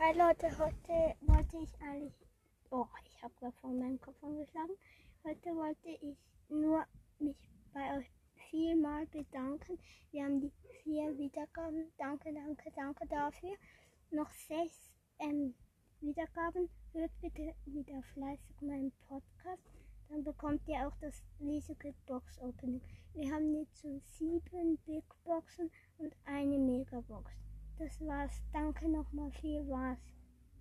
Hi Leute, heute wollte ich eigentlich. Oh, ich habe gerade vor meinem Kopf angeschlagen. Heute wollte ich nur mich bei euch vielmal bedanken. Wir haben die vier Wiedergaben. Danke, danke, danke dafür. Noch sechs ähm, Wiedergaben. Hört bitte wieder fleißig meinen Podcast. Dann bekommt ihr auch das riesige Box Opening. Wir haben jetzt schon sieben Big Boxen und eine Megabox. Das war's. Danke nochmal. Viel war's.